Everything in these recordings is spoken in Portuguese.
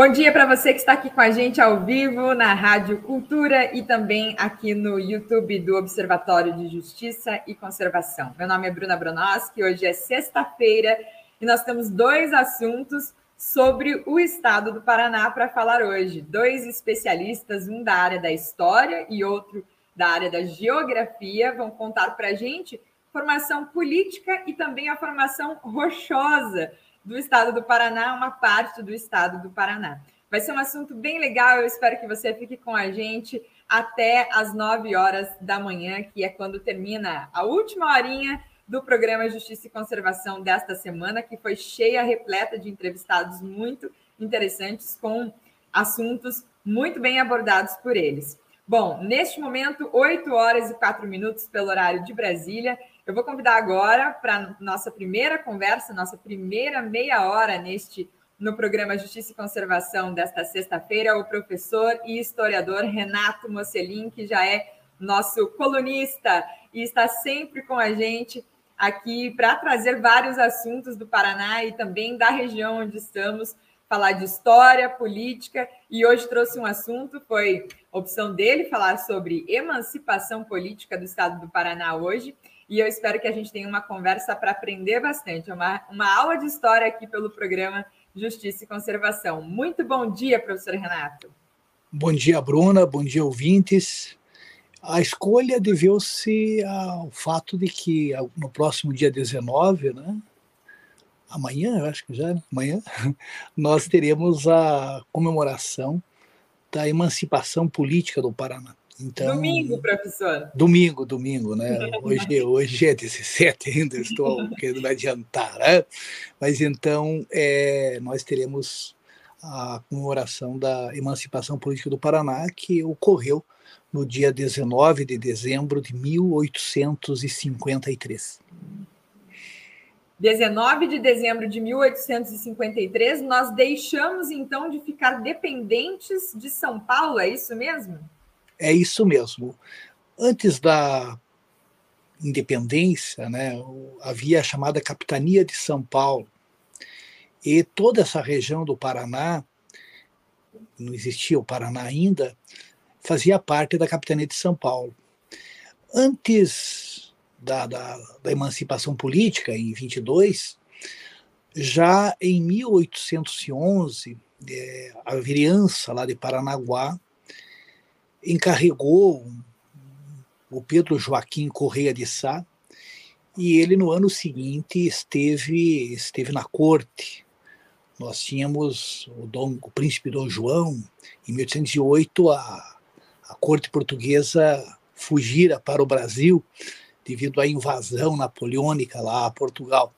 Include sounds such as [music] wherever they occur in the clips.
Bom dia para você que está aqui com a gente ao vivo na Rádio Cultura e também aqui no YouTube do Observatório de Justiça e Conservação. Meu nome é Bruna Bronoski, hoje é sexta-feira e nós temos dois assuntos sobre o estado do Paraná para falar hoje. Dois especialistas, um da área da história e outro da área da geografia, vão contar para a gente formação política e também a formação rochosa do estado do Paraná, uma parte do estado do Paraná. Vai ser um assunto bem legal, eu espero que você fique com a gente até as 9 horas da manhã, que é quando termina a última horinha do programa Justiça e Conservação desta semana, que foi cheia, repleta de entrevistados muito interessantes, com assuntos muito bem abordados por eles. Bom, neste momento, 8 horas e 4 minutos pelo horário de Brasília. Eu vou convidar agora para nossa primeira conversa, nossa primeira meia hora neste no programa Justiça e Conservação desta sexta-feira, o professor e historiador Renato Mocelin, que já é nosso colunista e está sempre com a gente aqui para trazer vários assuntos do Paraná e também da região onde estamos, falar de história, política, e hoje trouxe um assunto, foi opção dele falar sobre emancipação política do estado do Paraná hoje, e eu espero que a gente tenha uma conversa para aprender bastante, uma, uma aula de história aqui pelo programa Justiça e Conservação. Muito bom dia, professor Renato. Bom dia, Bruna, bom dia, ouvintes. A escolha deveu-se ao fato de que no próximo dia 19, né, amanhã, eu acho que já, né, amanhã, [laughs] nós teremos a comemoração da emancipação política do Paraná. Então, domingo, professor. Domingo, domingo, né? [laughs] Hoje, hoje é 17 ainda, estou querendo adiantar, né? Mas então é, nós teremos a comemoração da emancipação política do Paraná, que ocorreu no dia 19 de dezembro de 1853. 19 de dezembro de 1853, nós deixamos então de ficar dependentes de São Paulo, é isso mesmo? É isso mesmo. Antes da independência, né, havia a chamada Capitania de São Paulo. E toda essa região do Paraná, não existia o Paraná ainda, fazia parte da capitania de São Paulo. Antes da, da, da emancipação política, em 22, já em 1811, é, a vereança lá de Paranaguá encarregou o Pedro Joaquim Correia de Sá, e ele no ano seguinte esteve esteve na corte. Nós tínhamos o, Dom, o príncipe Dom João, em 1808 a, a corte portuguesa fugira para o Brasil devido à invasão napoleônica lá a Portugal.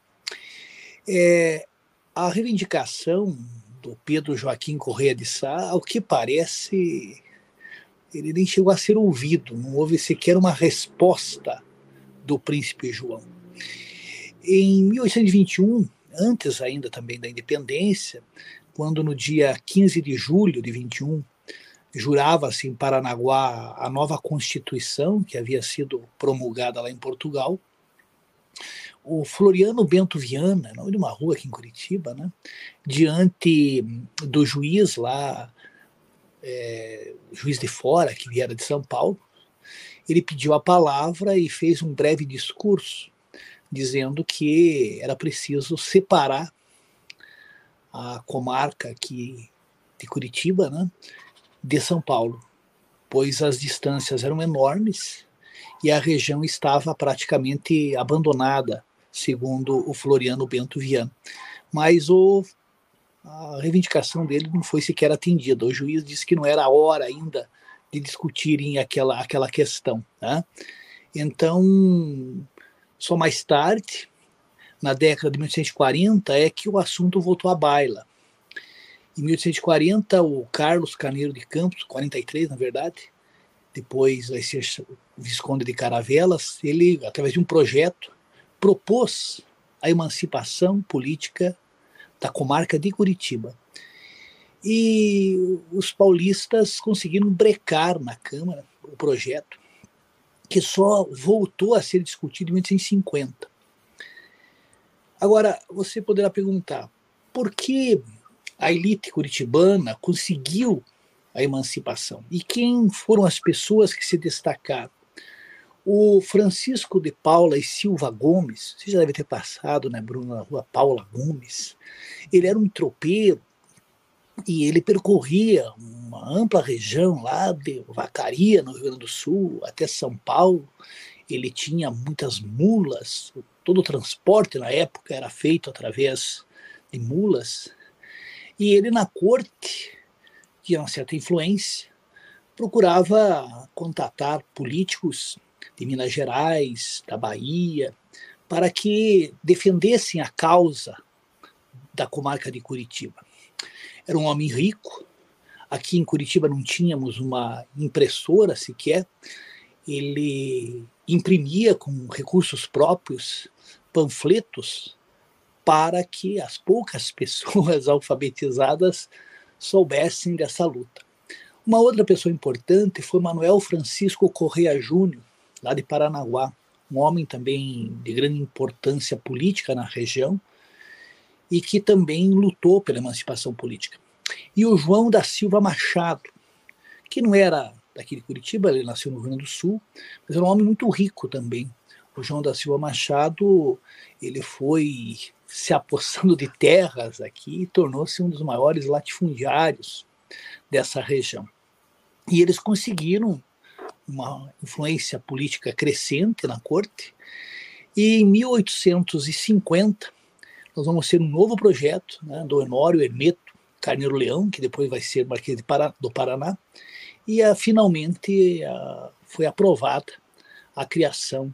É, a reivindicação do Pedro Joaquim Correia de Sá, ao que parece, ele nem chegou a ser ouvido, não houve sequer uma resposta do príncipe João. Em 1821, antes ainda também da independência, quando no dia 15 de julho de 21 jurava-se em Paranaguá a nova Constituição, que havia sido promulgada lá em Portugal. O Floriano Bento Viana, nome de uma rua aqui em Curitiba, né, diante do juiz lá, é, juiz de fora, que viera de São Paulo, ele pediu a palavra e fez um breve discurso, dizendo que era preciso separar a comarca aqui de Curitiba, né, de São Paulo, pois as distâncias eram enormes e a região estava praticamente abandonada, segundo o Floriano Bento Viana. Mas o, a reivindicação dele não foi sequer atendida. O juiz disse que não era a hora ainda de discutirem aquela, aquela questão. Né? Então, só mais tarde, na década de 1940, é que o assunto voltou à baila. Em 1840, o Carlos Carneiro de Campos, 43 na verdade, depois vai ser Visconde de Caravelas, ele, através de um projeto, propôs a emancipação política da comarca de Curitiba. E os paulistas conseguiram brecar na Câmara o projeto, que só voltou a ser discutido em 1850. Agora, você poderá perguntar, por que a elite curitibana conseguiu a emancipação. E quem foram as pessoas que se destacaram? O Francisco de Paula e Silva Gomes, você já deve ter passado, né, Bruno, na rua Paula Gomes. Ele era um tropeiro e ele percorria uma ampla região lá de Vacaria, no Rio Grande do Sul, até São Paulo. Ele tinha muitas mulas, todo o transporte na época era feito através de mulas. E ele, na corte, tinha uma certa influência, procurava contatar políticos de Minas Gerais, da Bahia, para que defendessem a causa da comarca de Curitiba. Era um homem rico. Aqui em Curitiba não tínhamos uma impressora sequer. Ele imprimia com recursos próprios panfletos para que as poucas [laughs] pessoas alfabetizadas soubessem dessa luta. Uma outra pessoa importante foi Manuel Francisco Correia Júnior, lá de Paranaguá, um homem também de grande importância política na região e que também lutou pela emancipação política. E o João da Silva Machado, que não era daqui de Curitiba, ele nasceu no Rio Grande do Sul, mas era um homem muito rico também. O João da Silva Machado, ele foi se apossando de terras aqui e tornou-se um dos maiores latifundiários dessa região. E eles conseguiram uma influência política crescente na corte. E em 1850, nós vamos ter um novo projeto né, do Honório Hermeto Carneiro Leão, que depois vai ser Marquês do Paraná, e uh, finalmente uh, foi aprovada a criação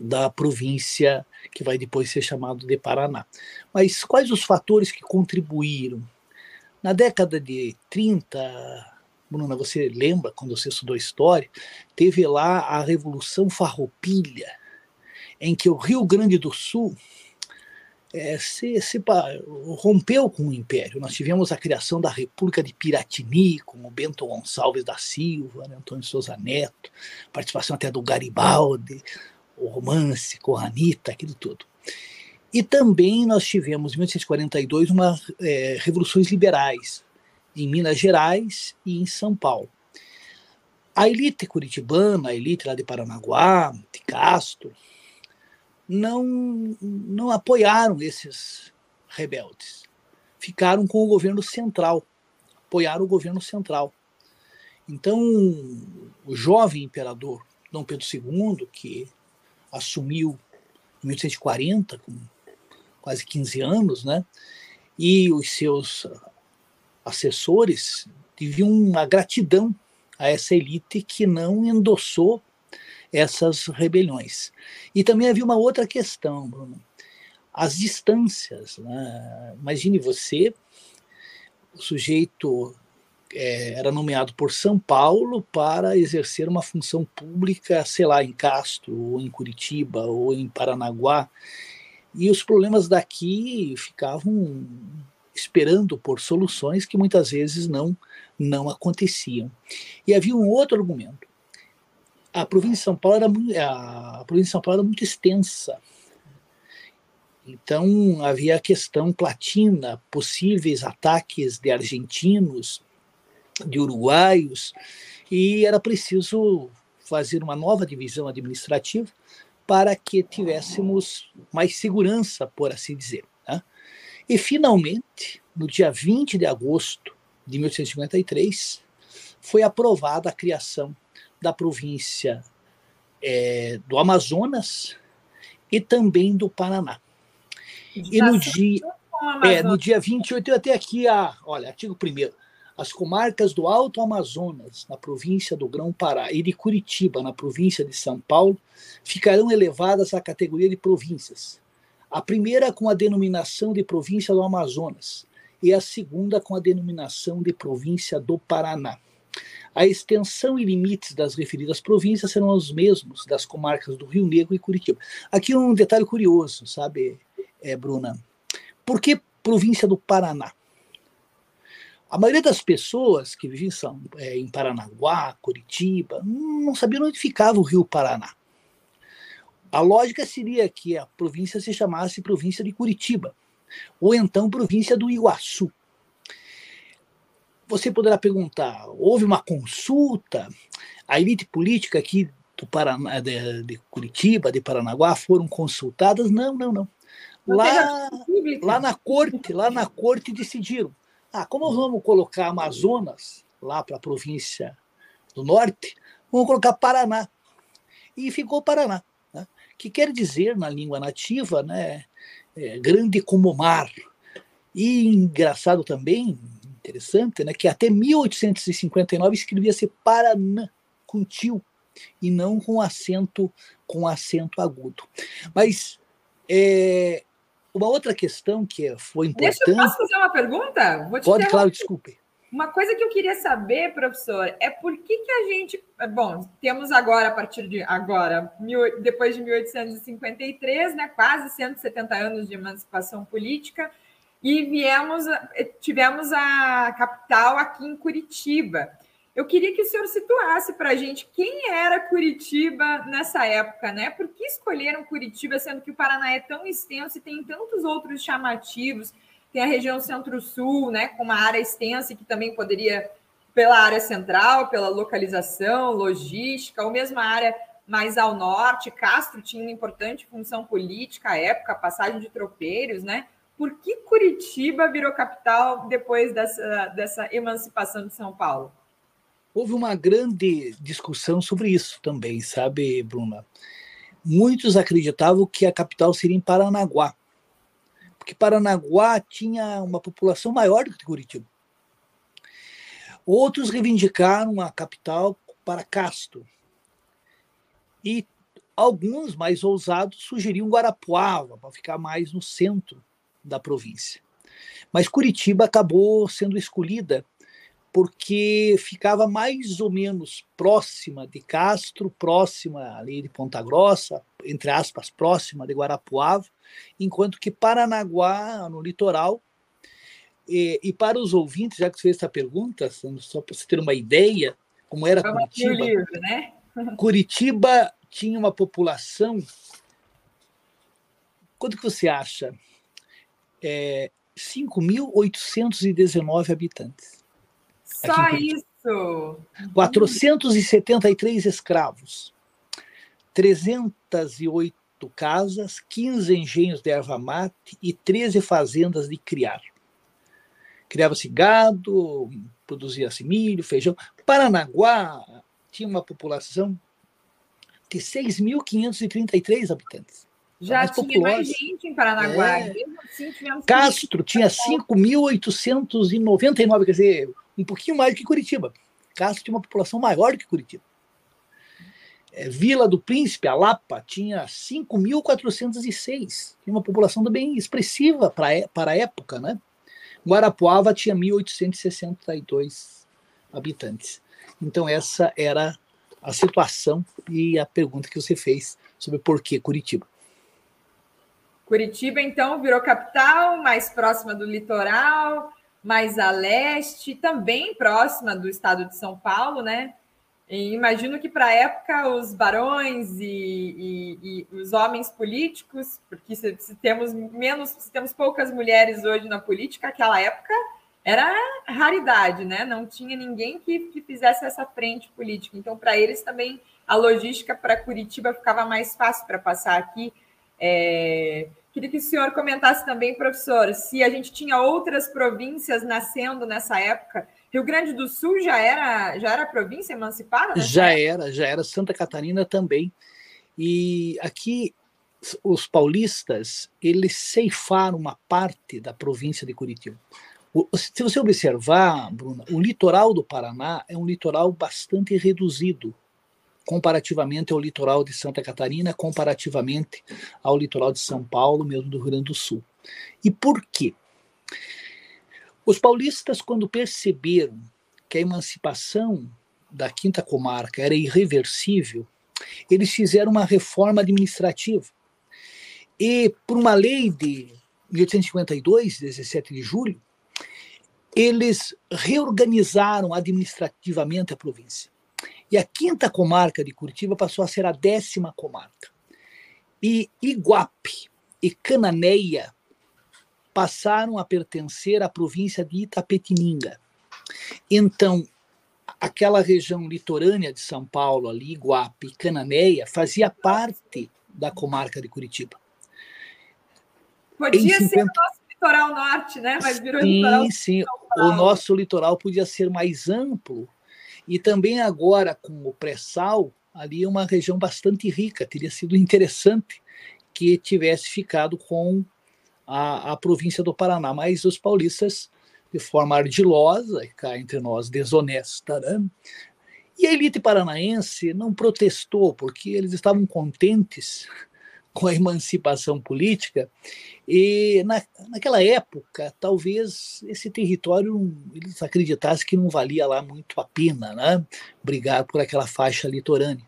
da província que vai depois ser chamado de Paraná. Mas quais os fatores que contribuíram? Na década de 30, Bruna, você lembra, quando você estudou história, teve lá a Revolução Farroupilha, em que o Rio Grande do Sul é, se, se, rompeu com o Império. Nós tivemos a criação da República de Piratini, com o Bento Gonçalves da Silva, né, Antônio Souza Neto, participação até do Garibaldi, o romance com Anitta, aquilo tudo. E também nós tivemos, em 1842, uma, é, revoluções liberais, em Minas Gerais e em São Paulo. A elite curitibana, a elite lá de Paranaguá, de Castro, não, não apoiaram esses rebeldes. Ficaram com o governo central, apoiaram o governo central. Então, o jovem imperador Dom Pedro II, que assumiu em 1840, com quase 15 anos, né? E os seus assessores deviam uma gratidão a essa elite que não endossou essas rebeliões. E também havia uma outra questão, Bruno. As distâncias. Né? Imagine você, o sujeito é, era nomeado por São Paulo para exercer uma função pública, sei lá, em Castro, ou em Curitiba, ou em Paranaguá. E os problemas daqui ficavam esperando por soluções que muitas vezes não não aconteciam. E havia um outro argumento. A província de São Paulo era a província de São Paulo era muito extensa. Então havia a questão platina, possíveis ataques de argentinos, de uruguaios, e era preciso fazer uma nova divisão administrativa para que tivéssemos mais segurança, por assim dizer. E, finalmente, no dia 20 de agosto de 1853, foi aprovada a criação da província é, do Amazonas e também do Paraná. E no dia, é, no dia 28, eu até aqui, a, olha, artigo 1 as comarcas do Alto Amazonas, na província do Grão-Pará, e de Curitiba, na província de São Paulo, ficarão elevadas à categoria de províncias, a primeira com a denominação de província do Amazonas e a segunda com a denominação de província do Paraná. A extensão e limites das referidas províncias serão os mesmos das comarcas do Rio Negro e Curitiba. Aqui um detalhe curioso, sabe, é, Bruna? Por que província do Paraná? A maioria das pessoas que viviam é, em Paranaguá, Curitiba, não sabiam onde ficava o Rio Paraná. A lógica seria que a província se chamasse província de Curitiba, ou então província do Iguaçu. você poderá perguntar: houve uma consulta? A elite política aqui do Paraná, de, de Curitiba, de Paranaguá, foram consultadas? Não, não, não. Lá, lá na corte, lá na corte decidiram. Ah, como nós vamos colocar Amazonas lá para a província do norte, vamos colocar Paraná. E ficou Paraná? Que quer dizer, na língua nativa, né, é, grande como mar. E engraçado também, interessante, né, que até 1859 escrevia-se Paranã, com tio, e não com acento com acento agudo. Mas é, uma outra questão que foi importante. Deixa eu posso fazer uma pergunta? Pode, claro, desculpe. Uma coisa que eu queria saber, professor, é por que, que a gente. Bom, temos agora, a partir de agora, mil, depois de 1853, né, quase 170 anos de emancipação política, e viemos, tivemos a capital aqui em Curitiba. Eu queria que o senhor situasse para a gente quem era Curitiba nessa época, né? Por que escolheram Curitiba, sendo que o Paraná é tão extenso e tem tantos outros chamativos? Tem a região centro-sul, né? Com uma área extensa que também poderia, pela área central, pela localização, logística, ou mesmo a área mais ao norte. Castro tinha uma importante função política à época, passagem de tropeiros, né? Por que Curitiba virou capital depois dessa, dessa emancipação de São Paulo? Houve uma grande discussão sobre isso também, sabe, Bruna? Muitos acreditavam que a capital seria em Paranaguá, porque Paranaguá tinha uma população maior do que Curitiba. Outros reivindicaram a capital para Castro. E alguns mais ousados sugeriam Guarapuava, para ficar mais no centro da província. Mas Curitiba acabou sendo escolhida porque ficava mais ou menos próxima de Castro, próxima ali de Ponta Grossa, entre aspas, próxima de Guarapuava, enquanto que Paranaguá, no litoral, e, e para os ouvintes, já que você fez essa pergunta, só para você ter uma ideia, como era Curitiba, livro, né? [laughs] Curitiba tinha uma população. Quanto que você acha? É, 5.819 habitantes. Só isso. 473 escravos, 308 casas, 15 engenhos de erva mate e 13 fazendas de criar. Criava-se gado, produzia-se milho, feijão. Paranaguá tinha uma população de 6.533 habitantes. Já tinha populosa. mais gente em Paranaguá. É. Assim, Castro tinha 5.899, quer dizer, um pouquinho mais do que Curitiba. Castro tinha uma população maior do que Curitiba. É, Vila do Príncipe, a Lapa, tinha 5.406. Tinha uma população também expressiva para, para a época, né? Guarapuava tinha 1.862 habitantes. Então, essa era a situação e a pergunta que você fez sobre por que Curitiba. Curitiba, então, virou capital, mais próxima do litoral, mais a leste, também próxima do estado de São Paulo, né? E imagino que para a época os barões e, e, e, os homens políticos, porque se, se, temos menos, se temos poucas mulheres hoje na política, aquela época era raridade, né? Não tinha ninguém que, que fizesse essa frente política. Então, para eles também a logística para Curitiba ficava mais fácil para passar aqui. É, Queria que o senhor comentasse também, professor, se a gente tinha outras províncias nascendo nessa época. Rio Grande do Sul já era já era província emancipada? Já era, já era. Santa Catarina também. E aqui os paulistas eles ceifaram uma parte da província de Curitiba. Se você observar, Bruna, o litoral do Paraná é um litoral bastante reduzido comparativamente ao litoral de Santa Catarina, comparativamente ao litoral de São Paulo, mesmo do Rio Grande do Sul. E por quê? Os paulistas, quando perceberam que a emancipação da quinta comarca era irreversível, eles fizeram uma reforma administrativa. E, por uma lei de 1852, 17 de julho, eles reorganizaram administrativamente a província. E a quinta comarca de Curitiba passou a ser a décima comarca. E Iguape e Cananéia passaram a pertencer à província de Itapetininga. Então, aquela região litorânea de São Paulo, ali, Iguape, Cananéia, fazia parte da comarca de Curitiba. Podia 50... ser o nosso litoral norte, né? Mas virou sim, litoral sim. O nosso litoral podia ser mais amplo. E também agora, com o pré-sal, ali é uma região bastante rica. Teria sido interessante que tivesse ficado com a, a província do Paraná. Mas os paulistas, de forma ardilosa, e cá entre nós, desonesta, né? E a elite paranaense não protestou, porque eles estavam contentes com a emancipação política. E na, naquela época, talvez esse território eles acreditassem que não valia lá muito a pena né, brigar por aquela faixa litorânea.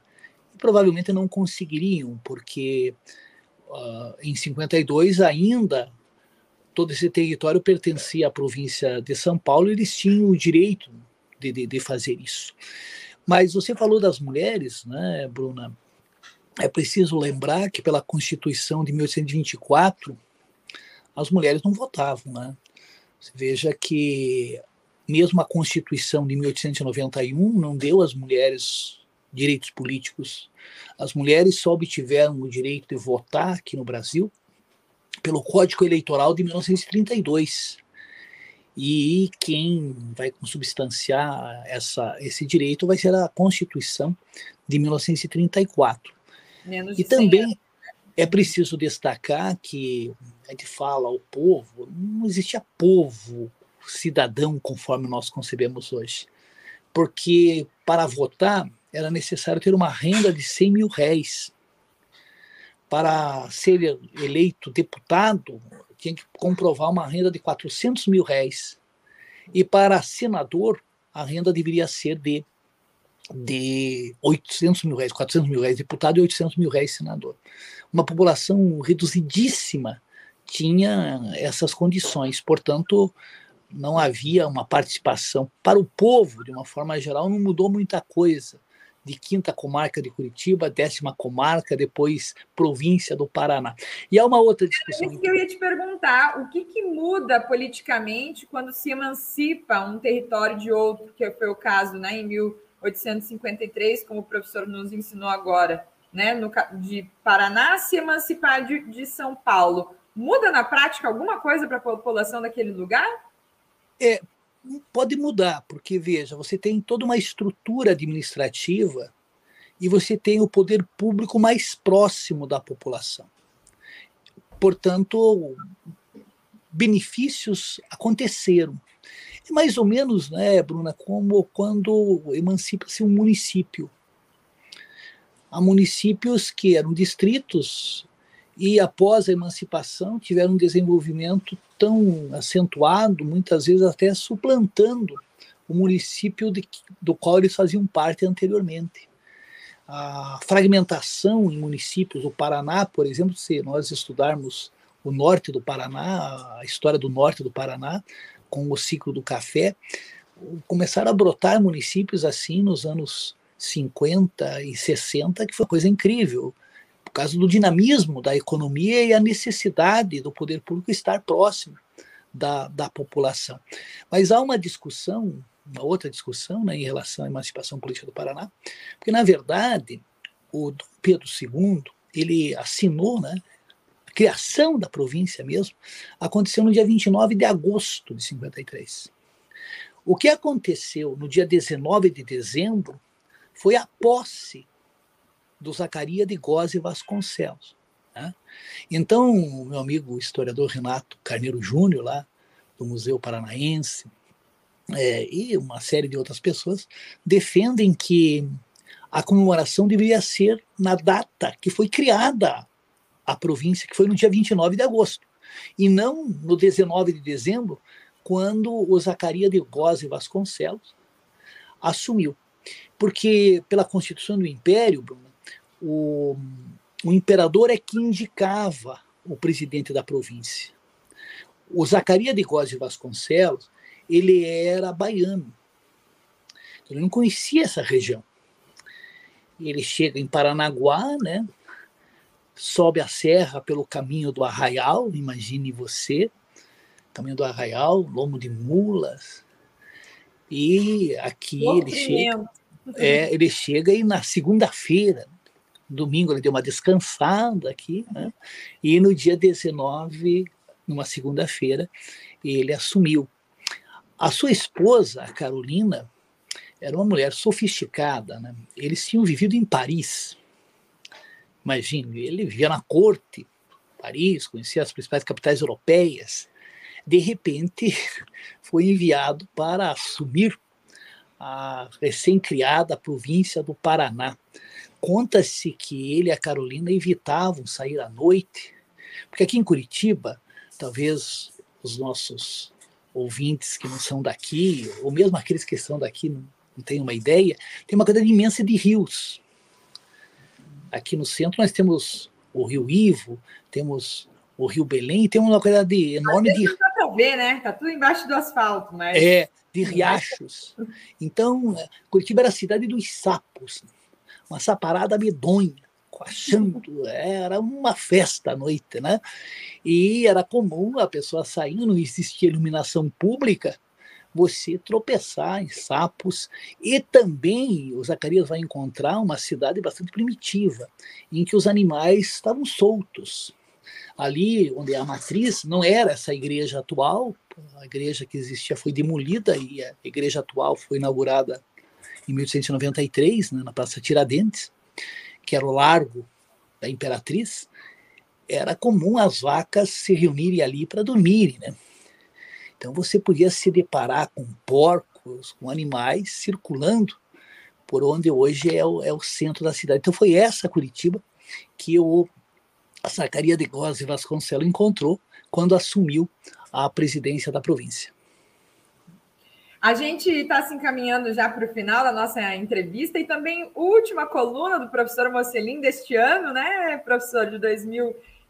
E provavelmente não conseguiriam, porque uh, em 52 ainda todo esse território pertencia à província de São Paulo eles tinham o direito de, de, de fazer isso. Mas você falou das mulheres, né, Bruna? É preciso lembrar que pela Constituição de 1824 as mulheres não votavam, né? Você veja que mesmo a Constituição de 1891 não deu às mulheres direitos políticos. As mulheres só obtiveram o direito de votar aqui no Brasil pelo Código Eleitoral de 1932. E quem vai consubstanciar essa, esse direito vai ser a Constituição de 1934. Menos e também anos. é preciso destacar que a gente fala o povo, não existia povo cidadão conforme nós concebemos hoje. Porque para votar era necessário ter uma renda de 100 mil réis. Para ser eleito deputado, tinha que comprovar uma renda de 400 mil réis. E para senador, a renda deveria ser de de 800 mil reais, 400 mil reais deputado e 800 mil reais senador. Uma população reduzidíssima tinha essas condições, portanto, não havia uma participação. Para o povo, de uma forma geral, não mudou muita coisa. De quinta comarca de Curitiba, décima comarca, depois província do Paraná. E há uma outra discussão. É que eu ia te perguntar: o que, que muda politicamente quando se emancipa um território de outro, que foi o caso né, em 1800 1853, como o professor nos ensinou agora, né, no, de Paraná se emancipar de, de São Paulo. Muda na prática alguma coisa para a população daquele lugar? É, pode mudar, porque veja, você tem toda uma estrutura administrativa e você tem o poder público mais próximo da população. Portanto, benefícios aconteceram. É mais ou menos, né, Bruna, como quando emancipa-se um município. Há municípios que eram distritos e após a emancipação tiveram um desenvolvimento tão acentuado, muitas vezes até suplantando o município de, do qual eles faziam parte anteriormente. A fragmentação em municípios, o Paraná, por exemplo, se nós estudarmos o norte do Paraná, a história do norte do Paraná, com o ciclo do café, começaram a brotar municípios assim nos anos 50 e 60, que foi coisa incrível, por causa do dinamismo da economia e a necessidade do poder público estar próximo da, da população. Mas há uma discussão, uma outra discussão né, em relação à emancipação política do Paraná, porque, na verdade, o Pedro II ele assinou né, criação da província mesmo, aconteceu no dia 29 de agosto de 53. O que aconteceu no dia 19 de dezembro foi a posse do Zacaria de Góes Vasconcelos. Né? Então, meu amigo historiador Renato Carneiro Júnior, lá do Museu Paranaense, é, e uma série de outras pessoas, defendem que a comemoração deveria ser na data que foi criada a província, que foi no dia 29 de agosto, e não no 19 de dezembro, quando o Zacaria de Góes Vasconcelos assumiu. Porque, pela Constituição do Império, Bruno, o, o imperador é que indicava o presidente da província. O Zacaria de Góes Vasconcelos, ele era baiano. Ele não conhecia essa região. Ele chega em Paranaguá, né? Sobe a serra pelo caminho do arraial, imagine você, caminho do arraial, lombo de mulas, E aqui ele chega, é, ele chega e na segunda-feira, domingo ele deu uma descansada aqui, né? e no dia 19, numa segunda-feira, ele assumiu. A sua esposa, a Carolina, era uma mulher sofisticada. Né? Eles tinham vivido em Paris. Imagine, ele vivia na corte, Paris, conhecia as principais capitais europeias. De repente, [laughs] foi enviado para assumir a recém-criada província do Paraná. Conta-se que ele e a Carolina evitavam sair à noite, porque aqui em Curitiba, talvez os nossos ouvintes que não são daqui, ou mesmo aqueles que são daqui não, não têm uma ideia, tem uma quantidade imensa de rios. Aqui no centro nós temos o Rio Ivo, temos o Rio Belém, e temos uma quantidade enorme de. Não dá para ver, né? Está tudo embaixo do asfalto, mas. É, de riachos. Então, Curitiba era a cidade dos sapos, uma saparada medonha, coachando, [laughs] era uma festa à noite, né? E era comum a pessoa saindo, não existia iluminação pública, você tropeçar em sapos e também o Zacarias vai encontrar uma cidade bastante primitiva, em que os animais estavam soltos. Ali onde é a matriz não era essa igreja atual, a igreja que existia foi demolida e a igreja atual foi inaugurada em 1893, né, na Praça Tiradentes, que era o largo da Imperatriz. Era comum as vacas se reunirem ali para dormirem, né? Então você podia se deparar com porcos, com animais circulando por onde hoje é o, é o centro da cidade. Então foi essa Curitiba que o Zacaria de Góes e Vasconcelos encontrou quando assumiu a presidência da província. A gente está se encaminhando já para o final da nossa entrevista e também última coluna do professor Mocelin deste ano, né, professor, de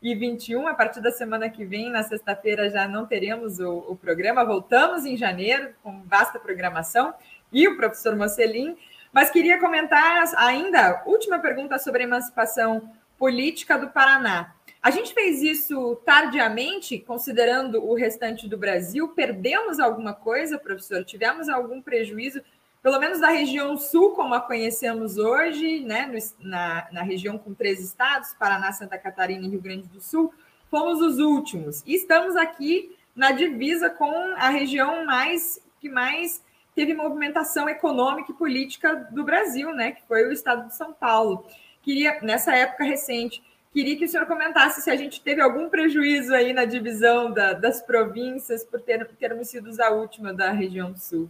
2021. A partir da semana que vem, na sexta-feira, já não teremos o, o, programa. Voltamos em janeiro com vasta programação e o professor Mocelin. Mas queria comentar ainda, última pergunta sobre a emancipação política do Paraná. A gente fez isso tardiamente, considerando o restante do Brasil. Perdemos alguma coisa, professor? Tivemos algum prejuízo, pelo menos da região sul, como a conhecemos hoje, né? na, na região com três estados Paraná, Santa Catarina e Rio Grande do Sul. Fomos os últimos. E estamos aqui na divisa com a região mais que mais teve movimentação econômica e política do Brasil, né? Que foi o estado de São Paulo. Queria, nessa época recente, Queria que o senhor comentasse se a gente teve algum prejuízo aí na divisão da, das províncias por ter, termos sido a última da região sul.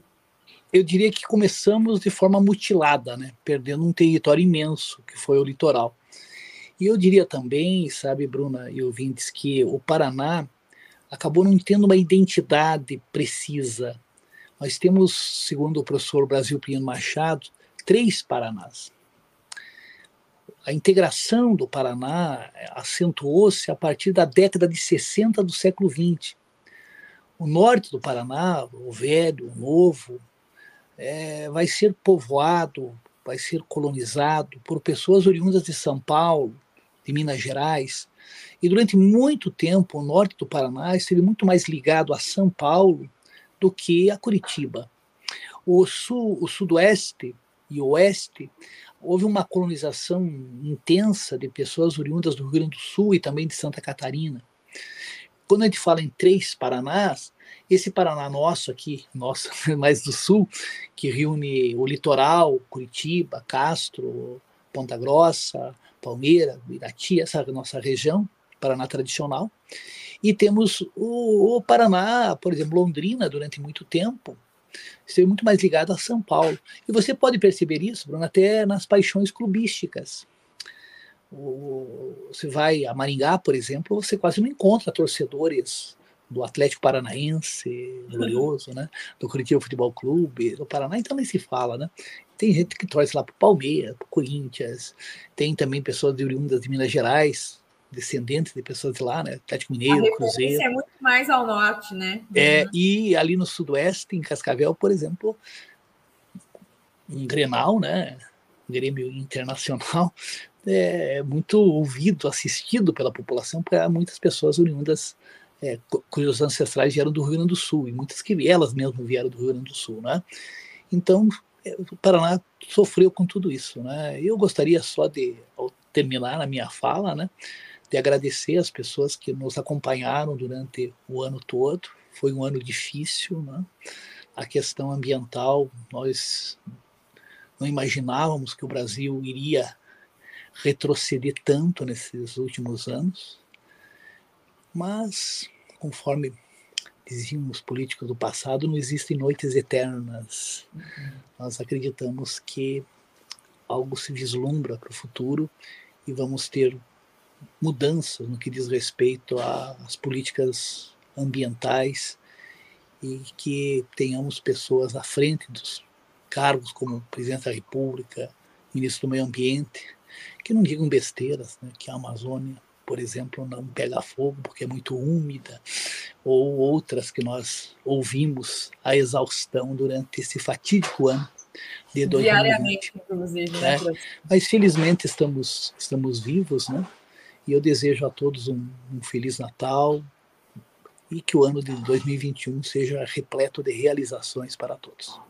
Eu diria que começamos de forma mutilada, né? perdendo um território imenso, que foi o litoral. E eu diria também, sabe, Bruna e ouvintes, que o Paraná acabou não tendo uma identidade precisa. Nós temos, segundo o professor Brasil Pinheiro Machado, três Paranás a integração do Paraná acentuou-se a partir da década de 60 do século XX. O norte do Paraná, o velho, o novo, é, vai ser povoado, vai ser colonizado por pessoas oriundas de São Paulo, de Minas Gerais. E durante muito tempo, o norte do Paraná esteve muito mais ligado a São Paulo do que a Curitiba. O, sul, o sudoeste e oeste houve uma colonização intensa de pessoas oriundas do Rio Grande do Sul e também de Santa Catarina. Quando a gente fala em três Paranás, esse Paraná nosso aqui, nosso [laughs] mais do sul, que reúne o litoral, Curitiba, Castro, Ponta Grossa, Palmeira, Irati, essa nossa região, Paraná tradicional. E temos o, o Paraná, por exemplo, Londrina, durante muito tempo, esteve muito mais ligado a São Paulo. E você pode perceber isso, Bruno, até nas paixões clubísticas. O, você vai a Maringá, por exemplo, você quase não encontra torcedores do Atlético Paranaense, glorioso, né? Do Curitiba Futebol Clube, do Paraná, então nem se fala, né? Tem gente que torce lá para o Palmeiras, para o Corinthians, tem também pessoas de oriundas de Minas Gerais, descendentes de pessoas de lá, né? Atlético Mineiro, a Cruzeiro. é muito mais ao norte, né? É, uhum. E ali no sudoeste, em Cascavel, por exemplo, um Grenal, né? Grêmio Internacional, [laughs] é muito ouvido, assistido pela população, para muitas pessoas oriundas é, cujos ancestrais vieram do Rio Grande do Sul, e muitas que elas mesmas vieram do Rio Grande do Sul. Né? Então, é, o Paraná sofreu com tudo isso. Né? Eu gostaria só de, ao terminar a minha fala, né, de agradecer as pessoas que nos acompanharam durante o ano todo. Foi um ano difícil, né? A questão ambiental, nós não imaginávamos que o Brasil iria retroceder tanto nesses últimos anos, mas conforme diziam os políticos do passado, não existem noites eternas. Uhum. Nós acreditamos que algo se vislumbra para o futuro e vamos ter mudanças no que diz respeito às políticas ambientais e que tenhamos pessoas à frente dos cargos como presidente da República, ministro do Meio Ambiente, que não digam besteiras, né, que a Amazônia, por exemplo, não pega fogo porque é muito úmida, ou outras que nós ouvimos a exaustão durante esse fatídico ano de 2020. Diariamente, inclusive. Né? É, mas felizmente estamos, estamos vivos, né? E eu desejo a todos um, um Feliz Natal e que o ano de 2021 seja repleto de realizações para todos.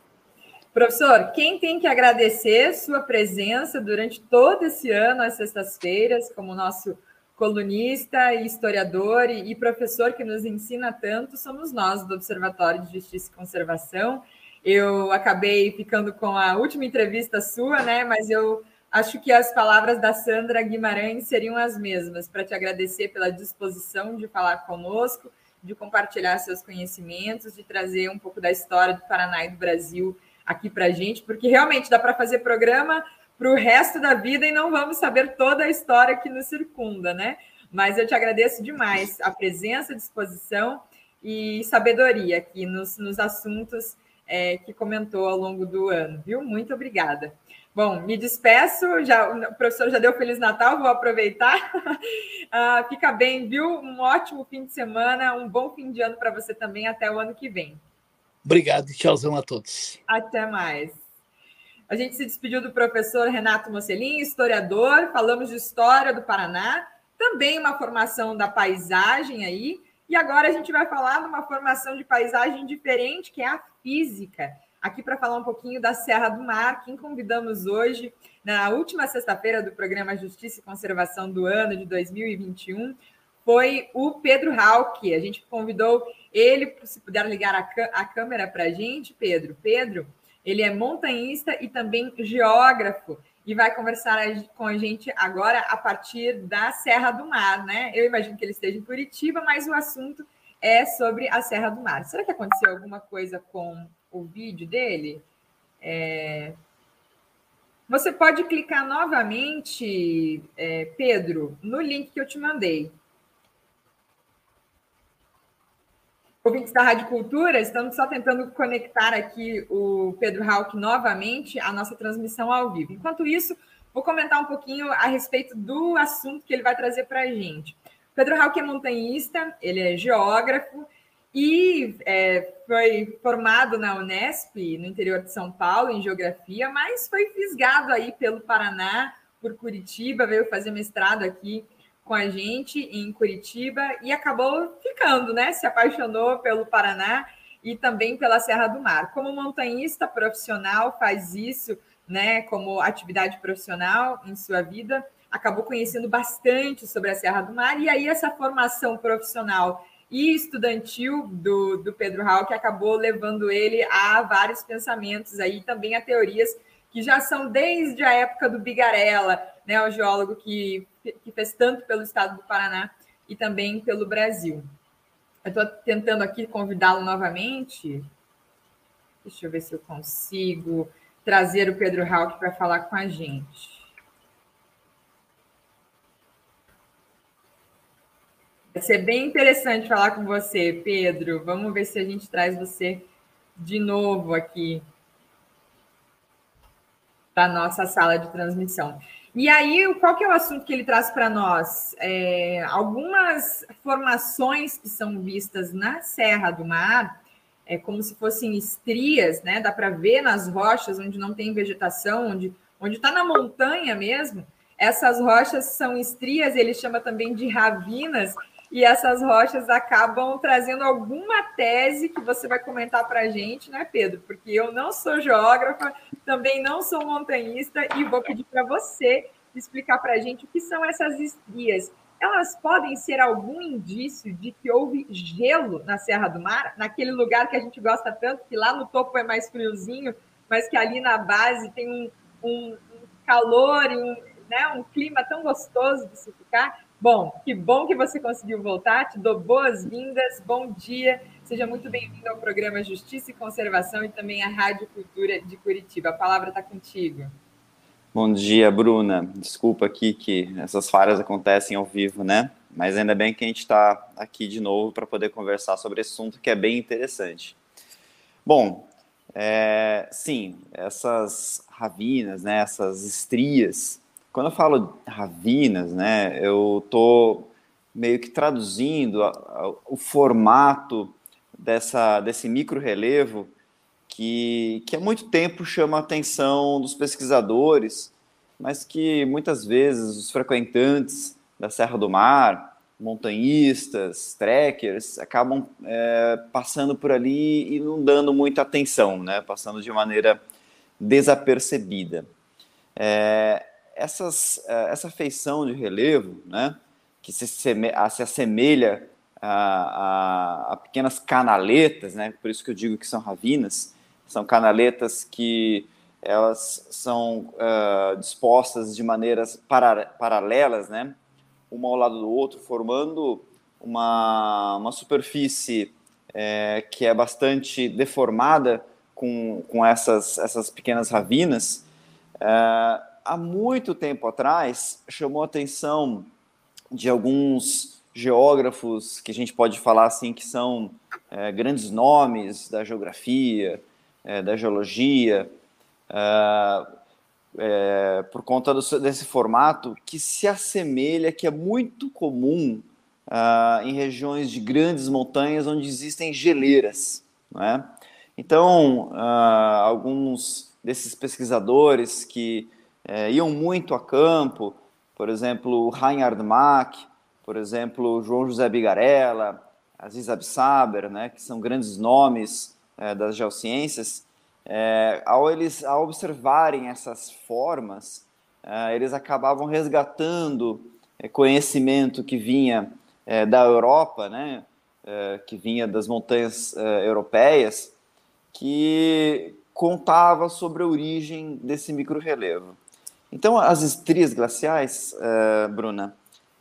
Professor, quem tem que agradecer sua presença durante todo esse ano, às sextas-feiras, como nosso colunista e historiador e professor que nos ensina tanto, somos nós do Observatório de Justiça e Conservação. Eu acabei ficando com a última entrevista sua, né? Mas eu Acho que as palavras da Sandra Guimarães seriam as mesmas, para te agradecer pela disposição de falar conosco, de compartilhar seus conhecimentos, de trazer um pouco da história do Paraná e do Brasil aqui para a gente, porque realmente dá para fazer programa para o resto da vida e não vamos saber toda a história que nos circunda, né? Mas eu te agradeço demais a presença, a disposição e sabedoria aqui nos, nos assuntos é, que comentou ao longo do ano, viu? Muito obrigada. Bom, me despeço, já, o professor já deu Feliz Natal, vou aproveitar. Uh, [laughs] fica bem, viu? Um ótimo fim de semana, um bom fim de ano para você também, até o ano que vem. Obrigado tchauzão a todos. Até mais. A gente se despediu do professor Renato Mocelin, historiador, falamos de história do Paraná, também uma formação da paisagem aí, e agora a gente vai falar de uma formação de paisagem diferente, que é a física aqui para falar um pouquinho da Serra do Mar. Quem convidamos hoje, na última sexta-feira do programa Justiça e Conservação do ano de 2021, foi o Pedro Hauck. A gente convidou ele, se puder ligar a, câmera para a gente, Pedro. Pedro, ele é montanhista e também geógrafo e vai conversar com a gente agora a partir da Serra do Mar, né? Eu imagino que ele esteja em Curitiba, mas o assunto é sobre a Serra do Mar. Será que aconteceu alguma coisa com o vídeo dele, é... você pode clicar novamente, é, Pedro, no link que eu te mandei. Ouvintes da Rádio Cultura, estamos só tentando conectar aqui o Pedro Hauck novamente à nossa transmissão ao vivo. Enquanto isso, vou comentar um pouquinho a respeito do assunto que ele vai trazer para a gente. Pedro Hauck é montanhista, ele é geógrafo, e é, foi formado na Unesp, no interior de São Paulo, em geografia, mas foi fisgado aí pelo Paraná, por Curitiba, veio fazer mestrado aqui com a gente em Curitiba e acabou ficando, né? Se apaixonou pelo Paraná e também pela Serra do Mar. Como montanhista profissional, faz isso, né, como atividade profissional em sua vida, acabou conhecendo bastante sobre a Serra do Mar e aí essa formação profissional e estudantil do, do Pedro que acabou levando ele a vários pensamentos aí, também a teorias que já são desde a época do Bigarella, né, o geólogo que, que fez tanto pelo estado do Paraná e também pelo Brasil. Eu estou tentando aqui convidá-lo novamente. Deixa eu ver se eu consigo trazer o Pedro Hauck para falar com a gente. Vai ser bem interessante falar com você, Pedro. Vamos ver se a gente traz você de novo aqui para nossa sala de transmissão. E aí, qual que é o assunto que ele traz para nós? É, algumas formações que são vistas na Serra do Mar, é como se fossem estrias, né? Dá para ver nas rochas onde não tem vegetação, onde onde está na montanha mesmo. Essas rochas são estrias, ele chama também de ravinas, e essas rochas acabam trazendo alguma tese que você vai comentar para a gente, né, Pedro? Porque eu não sou geógrafa, também não sou montanhista e vou pedir para você explicar para a gente o que são essas estrias. Elas podem ser algum indício de que houve gelo na Serra do Mar, naquele lugar que a gente gosta tanto, que lá no topo é mais friozinho, mas que ali na base tem um, um, calor e um, né, um clima tão gostoso de se ficar. Bom, que bom que você conseguiu voltar. Te dou boas-vindas. Bom dia. Seja muito bem-vindo ao programa Justiça e Conservação e também à Rádio Cultura de Curitiba. A palavra está contigo. Bom dia, Bruna. Desculpa aqui que essas falhas acontecem ao vivo, né? Mas ainda bem que a gente está aqui de novo para poder conversar sobre esse assunto que é bem interessante. Bom, é, sim, essas ravinas, né, essas estrias, quando eu falo ravinas, né, eu estou meio que traduzindo a, a, o formato dessa, desse micro relevo que, que há muito tempo chama a atenção dos pesquisadores, mas que muitas vezes os frequentantes da Serra do Mar, montanhistas, trekkers, acabam é, passando por ali e não dando muita atenção, né? passando de maneira desapercebida. É, essas, eh, essa feição de relevo, né, que se, se assemelha a, a, a, pequenas canaletas, né, por isso que eu digo que são ravinas, são canaletas que elas são uh, dispostas de maneiras para, paralelas, né, uma ao lado do outro, formando uma, uma superfície é, que é bastante deformada com, com essas, essas pequenas ravinas. Uh, há muito tempo atrás chamou a atenção de alguns geógrafos que a gente pode falar assim que são é, grandes nomes da geografia, é, da geologia, é, é por conta do, desse formato que se assemelha, que é muito comum é, em regiões de grandes montanhas onde existem geleiras, é? Então, alguns desses pesquisadores que é, iam muito a campo, por exemplo, Reinhard Mack, por exemplo, João José Bigarella, Aziz Absaber, né, que são grandes nomes é, das geociências, é, ao eles ao observarem essas formas, é, eles acabavam resgatando é, conhecimento que vinha é, da Europa, né, que vinha das montanhas europeias, que contava sobre a origem desse microrelevo. Então, as estrias glaciais, uh, Bruna,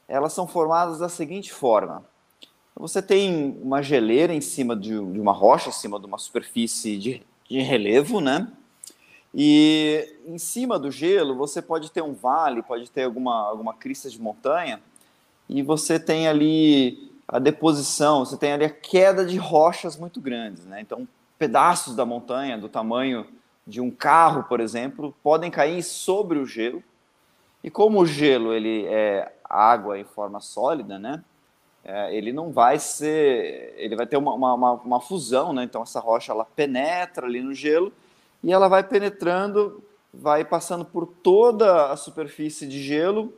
elas são formadas da seguinte forma: você tem uma geleira em cima de, de uma rocha, em cima de uma superfície de, de relevo, né? E em cima do gelo você pode ter um vale, pode ter alguma, alguma crista de montanha, e você tem ali a deposição, você tem ali a queda de rochas muito grandes, né? Então, pedaços da montanha do tamanho de um carro, por exemplo, podem cair sobre o gelo. E como o gelo ele é água em forma sólida, né? É, ele não vai ser, ele vai ter uma, uma, uma, fusão, né? Então essa rocha ela penetra ali no gelo e ela vai penetrando, vai passando por toda a superfície de gelo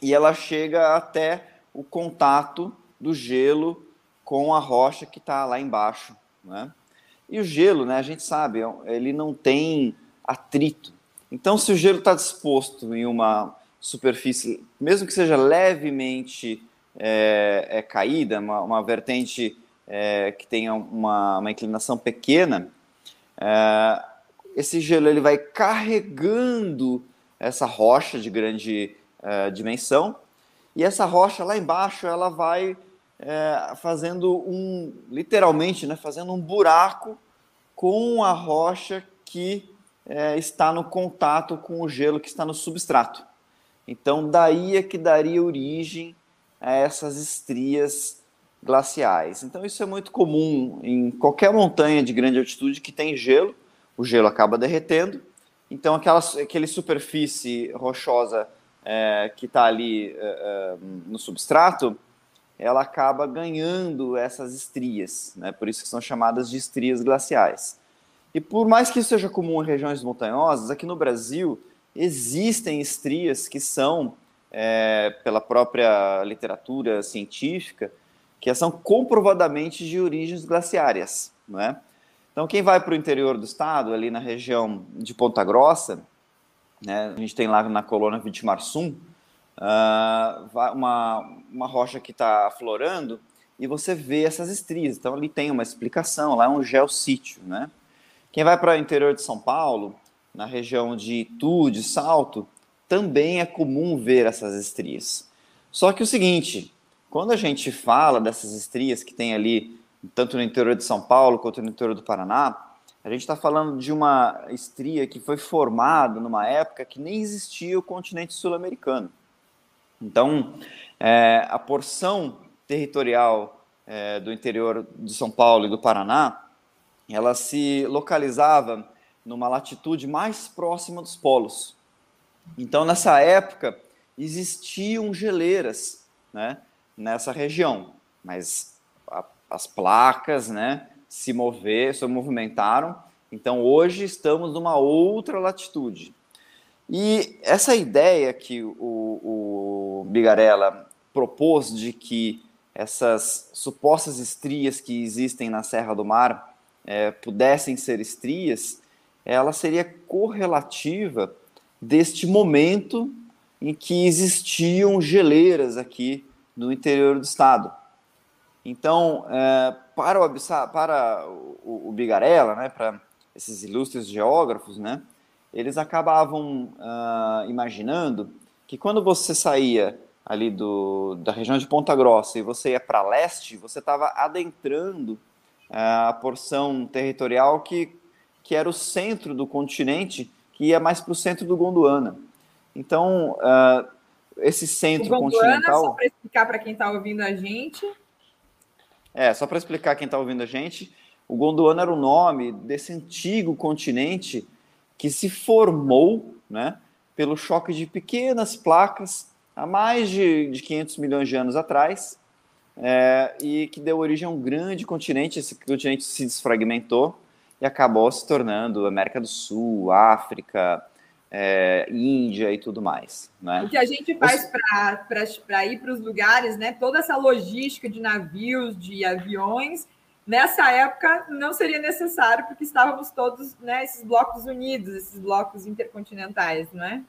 e ela chega até o contato do gelo com a rocha que está lá embaixo, né? E o gelo, né, a gente sabe, é ele não tem atrito. Então, se o gelo está disposto em uma superfície, mesmo que seja levemente é, é caída, uma, uma vertente é, que tenha uma, uma inclinação pequena, é, esse gelo ele vai carregando essa rocha de grande é, dimensão e essa rocha lá embaixo ela vai é, fazendo um, literalmente, né, fazendo um buraco com a rocha que é, está no contato com o gelo que está no substrato. Então, daí é que daria origem a essas estrias glaciais. Então, isso é muito comum em qualquer montanha de grande altitude que tem gelo, o gelo acaba derretendo, então aquela, aquela superfície rochosa é, que está ali é, é, no substrato, ela acaba ganhando essas estrias, né? por isso que são chamadas de estrias glaciais. E por mais que isso seja comum em regiões montanhosas, aqui no Brasil existem estrias que são é, pela própria literatura científica, que são comprovadamente de origens glaciárias, não é? Então, quem vai para o interior do estado, ali na região de Ponta Grossa, né, a gente tem lá na colônia Vitimarsum, uh, uma, uma rocha que está aflorando e você vê essas estrias. Então, ali tem uma explicação, lá é um geossítio, né? Quem vai para o interior de São Paulo, na região de Itu, de Salto, também é comum ver essas estrias. Só que o seguinte, quando a gente fala dessas estrias que tem ali, tanto no interior de São Paulo quanto no interior do Paraná, a gente está falando de uma estria que foi formada numa época que nem existia o continente sul-americano. Então, é, a porção territorial é, do interior de São Paulo e do Paraná, ela se localizava numa latitude mais próxima dos polos. Então, nessa época, existiam geleiras né, nessa região, mas a, as placas né, se mover, se movimentaram. Então, hoje estamos numa outra latitude. E essa ideia que o, o Bigarella propôs de que essas supostas estrias que existem na Serra do Mar é, pudessem ser estrias, ela seria correlativa deste momento em que existiam geleiras aqui no interior do estado. Então, é, para, o, para o, o Bigarella, né, para esses ilustres geógrafos, né, eles acabavam uh, imaginando que quando você saía ali do, da região de Ponta Grossa e você ia para leste, você estava adentrando uh, a porção territorial que, que era o centro do continente, que ia mais para o centro do Gondwana. Então, uh, esse centro o Gondwana, continental. Só para explicar para quem está ouvindo a gente. É, só para explicar quem está ouvindo a gente, o Gondwana era o nome desse antigo continente que se formou né, pelo choque de pequenas placas há mais de, de 500 milhões de anos atrás é, e que deu origem a um grande continente. Esse continente se desfragmentou e acabou se tornando América do Sul, África, é, Índia e tudo mais. Né? O que a gente faz para ir para os lugares, né? toda essa logística de navios, de aviões, Nessa época não seria necessário, porque estávamos todos, né, esses blocos unidos, esses blocos intercontinentais, não é?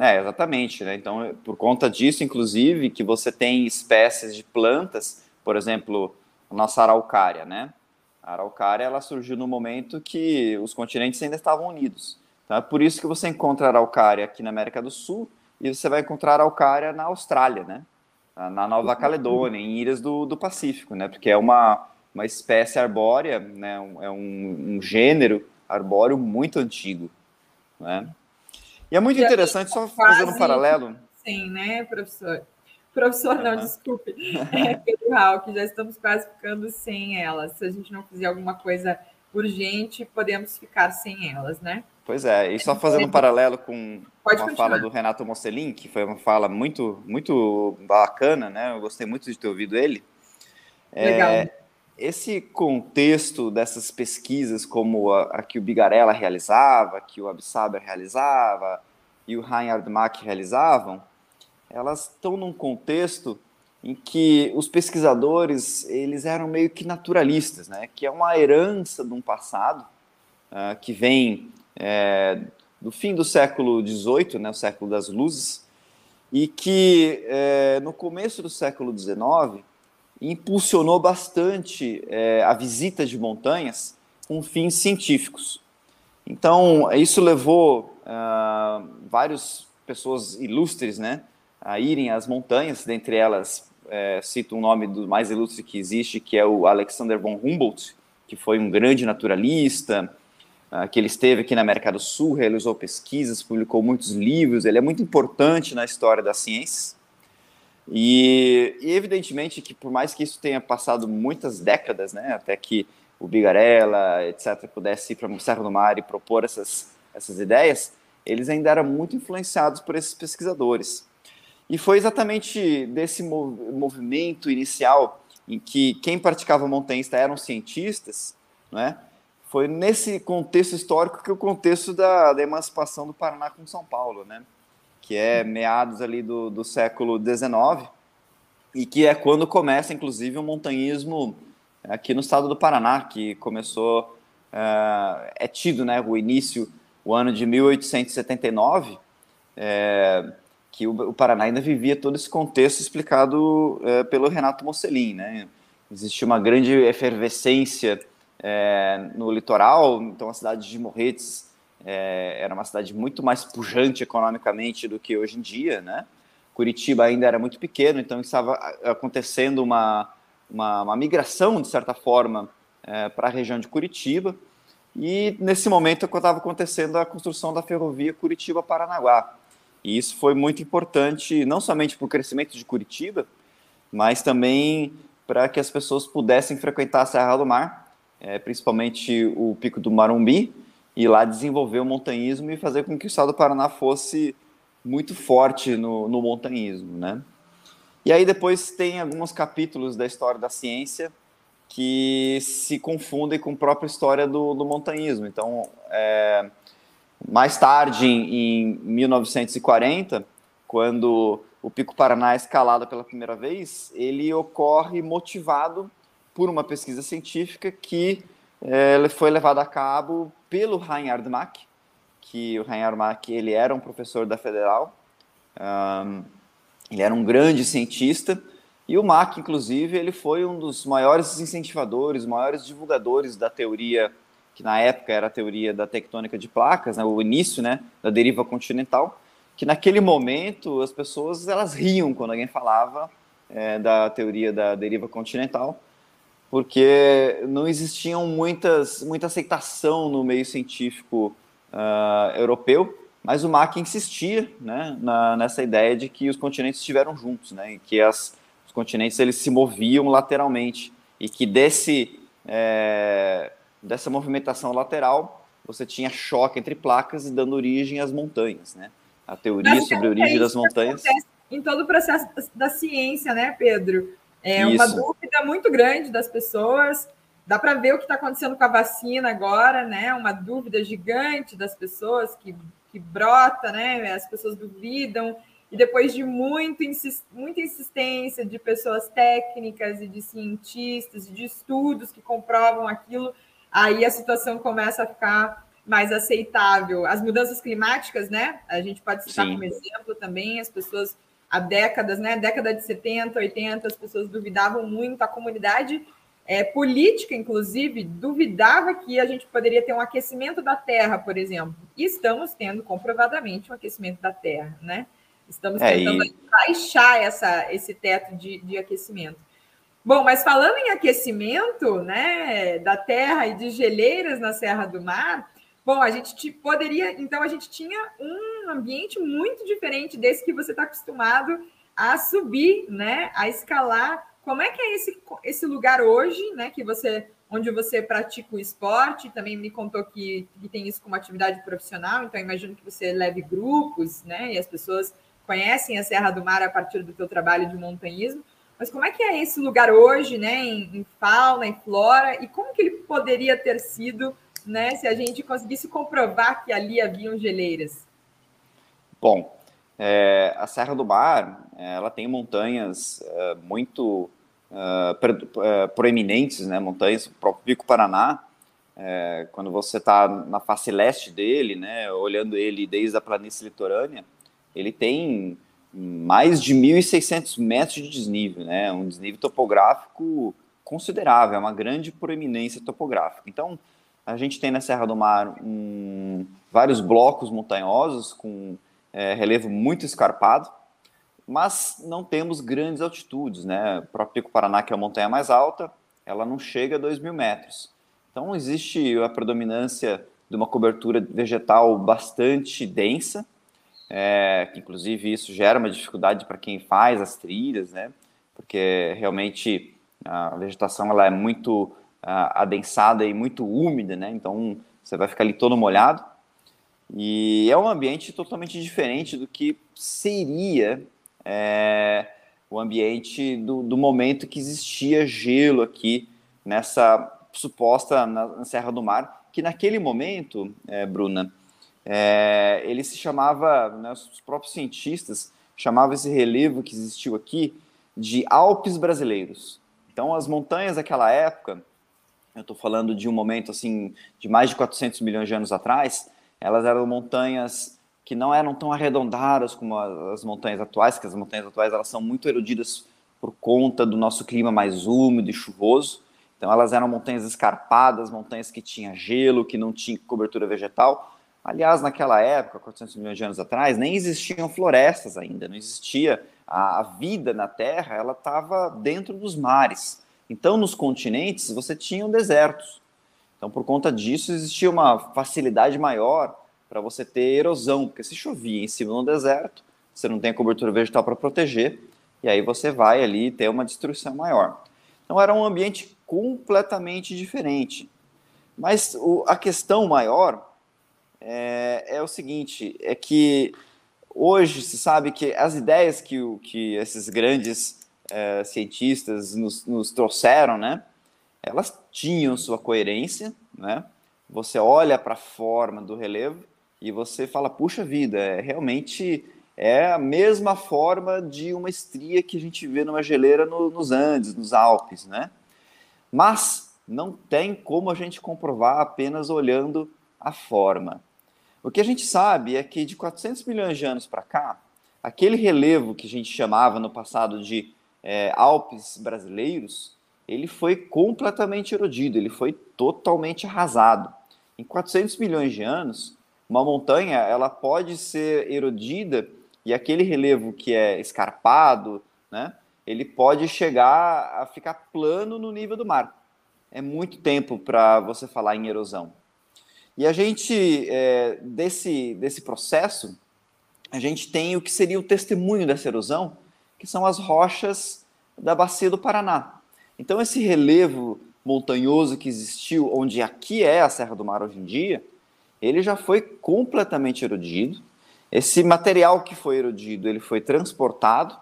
É, exatamente, né? Então, por conta disso, inclusive, que você tem espécies de plantas, por exemplo, a nossa araucária, né? A araucária, ela surgiu no momento que os continentes ainda estavam unidos. Então, é por isso que você encontra araucária aqui na América do Sul e você vai encontrar araucária na Austrália, né? Na Nova Caledônia, em ilhas do, do Pacífico, né? Porque é uma uma espécie arbórea, né, é um, um gênero arbóreo muito antigo. Né? E é muito e interessante, só fazendo um paralelo. Sim, né, professor? Professor, não, uhum. desculpe. É, Pedro que já estamos quase ficando sem elas. Se a gente não fizer alguma coisa urgente, podemos ficar sem elas, né? Pois é, e só fazendo um paralelo com Pode uma continuar. fala do Renato Mosselin, que foi uma fala muito, muito bacana, né? Eu gostei muito de ter ouvido ele. Legal. É, esse contexto dessas pesquisas, como a, a, que o Bigarella realizava, que o Absaber realizava e o Reinhard Mack realizavam, elas estão num contexto em que os pesquisadores eles eram meio que naturalistas, né? Que é uma herança de um passado uh, que vem é, do fim do século XVIII, né? O século das luzes, e que é, no começo do século XIX impulsionou bastante é, a visita de montanhas com fins científicos. Então, isso levou uh, várias pessoas ilustres né, a irem às montanhas, dentre elas, é, cito um nome do mais ilustre que existe, que é o Alexander von Humboldt, que foi um grande naturalista, uh, que ele esteve aqui na América do Sul, realizou pesquisas, publicou muitos livros, ele é muito importante na história das ciências. E, e, evidentemente que por mais que isso tenha passado muitas décadas, né, até que o Bigarella, etc., pudesse ir para o Serra do Mar e propor essas, essas ideias, eles ainda eram muito influenciados por esses pesquisadores. E foi exatamente desse mov movimento inicial em que quem praticava montanhista eram cientistas, né, foi nesse contexto histórico que o contexto da, da emancipação do Paraná com São Paulo, né, que é meados ali do, do século XIX, e que é quando começa, inclusive, o montanhismo aqui no estado do Paraná, que começou, uh, é tido né, o início, o ano de 1879, é, que o, o, Paraná ainda vivia todo esse contexto explicado é, pelo Renato Mocelin. Né? Existia uma grande efervescência é, no litoral, então a cidade de Morretes é, era uma cidade muito mais pujante economicamente do que hoje em dia, né? Curitiba ainda era muito pequeno, então estava acontecendo uma, uma, uma migração, de certa forma, é, para a região de Curitiba, e nesse momento estava acontecendo a construção da ferrovia Curitiba-Paranaguá. E isso foi muito importante, não somente para o crescimento de Curitiba, mas também para que as pessoas pudessem frequentar a Serra do Mar, é, principalmente o Pico do Marumbi, e lá desenvolver o montanhismo e fazer com que o estado do Paraná fosse muito forte no, no montanhismo, né? E aí depois tem alguns capítulos da história da ciência que se confundem com a própria história do, do montanhismo. Então, é, mais tarde, em, em 1940, quando o Pico Paraná é escalado pela primeira vez, ele ocorre motivado por uma pesquisa científica que é, foi levada a cabo pelo Reinhard Mack, que o Reinhard Mack ele era um professor da Federal, um, ele era um grande cientista, e o Mack, inclusive, ele foi um dos maiores incentivadores, maiores divulgadores da teoria, que na época era a teoria da tectônica de placas, né, o início né, da deriva continental, que naquele momento as pessoas elas riam quando alguém falava é, da teoria da deriva continental, porque não existiam muitas, muita aceitação no meio científico uh, europeu, mas o Mack insistia né, na, nessa ideia de que os continentes estiveram juntos, né, e que as, os continentes eles se moviam lateralmente, e que desse, é, dessa movimentação lateral você tinha choque entre placas e dando origem às montanhas. Né? A teoria sobre a origem das montanhas. Em todo o processo da ciência, né, Pedro? É Isso. uma dúvida muito grande das pessoas. Dá para ver o que está acontecendo com a vacina agora, né? Uma dúvida gigante das pessoas que, que brota, né? As pessoas duvidam. E depois de muito, muita insistência de pessoas técnicas e de cientistas, e de estudos que comprovam aquilo, aí a situação começa a ficar mais aceitável. As mudanças climáticas, né? A gente pode citar Sim. como exemplo também, as pessoas há décadas, né? Década de 70, 80, as pessoas duvidavam muito, a comunidade é, política, inclusive, duvidava que a gente poderia ter um aquecimento da Terra, por exemplo. E estamos tendo comprovadamente um aquecimento da Terra, né? Estamos é, tentando e... baixar essa, esse teto de, de aquecimento. Bom, mas falando em aquecimento, né, da Terra e de geleiras na Serra do Mar, Bom, a gente poderia, então a gente tinha um ambiente muito diferente desse que você está acostumado a subir, né? A escalar. Como é que é esse, esse lugar hoje, né? Que você, onde você pratica o esporte, também me contou que, que tem isso como atividade profissional, então imagino que você leve grupos, né? E as pessoas conhecem a Serra do Mar a partir do teu trabalho de montanhismo. Mas como é que é esse lugar hoje, né? Em, em fauna, em flora, e como que ele poderia ter sido né, se a gente conseguisse comprovar que ali haviam geleiras? Bom, é, a Serra do Mar, ela tem montanhas é, muito é, proeminentes, né, montanhas, o próprio Pico Paraná, é, quando você está na face leste dele, né, olhando ele desde a planície litorânea, ele tem mais de 1.600 metros de desnível, né, um desnível topográfico considerável, é uma grande proeminência topográfica. Então, a gente tem na Serra do Mar um, vários blocos montanhosos com é, relevo muito escarpado, mas não temos grandes altitudes, né? O próprio Pico Paraná, que é a montanha mais alta, ela não chega a 2 mil metros. Então existe a predominância de uma cobertura vegetal bastante densa, é, que inclusive isso gera uma dificuldade para quem faz as trilhas, né? Porque realmente a vegetação ela é muito adensada e muito úmida, né? Então você vai ficar ali todo molhado. E é um ambiente totalmente diferente do que seria é, o ambiente do, do, momento que existia gelo aqui nessa suposta na, na, Serra do Mar, que naquele momento, é, Bruna, é, ele se chamava, né, os próprios cientistas chamavam esse relevo que existiu aqui de Alpes brasileiros. Então, as montanhas daquela época, eu estou falando de um momento assim de mais de 400 milhões de anos atrás, elas eram montanhas que não eram tão arredondadas como as montanhas atuais, que as montanhas atuais elas são muito erodidas por conta do nosso clima mais úmido e chuvoso. Então elas eram montanhas escarpadas, montanhas que tinha gelo, que não tinha cobertura vegetal. Aliás, naquela época, 400 milhões de anos atrás, nem existiam florestas ainda, não existia a, a vida na Terra, ela estava dentro dos mares. Então, nos continentes, você tinha desertos. Então, por conta disso, existia uma facilidade maior para você ter erosão, porque se chovia em cima de um deserto, você não tem a cobertura vegetal para proteger, e aí você vai ali ter uma destruição maior. Então, era um ambiente completamente diferente. Mas o, a questão maior é, é, o seguinte: é que hoje se sabe que as ideias que, que esses grandes é, cientistas nos, nos, trouxeram, né? Elas tinham sua coerência, né? Você olha para a forma do relevo e você fala, puxa vida, é, realmente é a mesma forma de uma estria que a gente vê numa geleira no, nos Andes, nos Alpes, né? Mas não tem como a gente comprovar apenas olhando a forma. O que a gente sabe é que de 400 milhões de anos para cá, aquele relevo que a gente chamava no passado de é, Alpes brasileiros, ele foi completamente erodido, ele foi totalmente arrasado. Em 400 milhões de anos, uma montanha ela pode ser erodida e aquele relevo que é escarpado, né, ele pode chegar a ficar plano no nível do mar. É muito tempo para você falar em erosão. E a gente, é, desse, desse processo, a gente tem o que seria o testemunho dessa erosão, que são as rochas da bacia do Paraná. Então, esse relevo montanhoso que existiu, onde aqui é a Serra do Mar hoje em dia, ele já foi completamente erodido. Esse material que foi erodido, ele foi transportado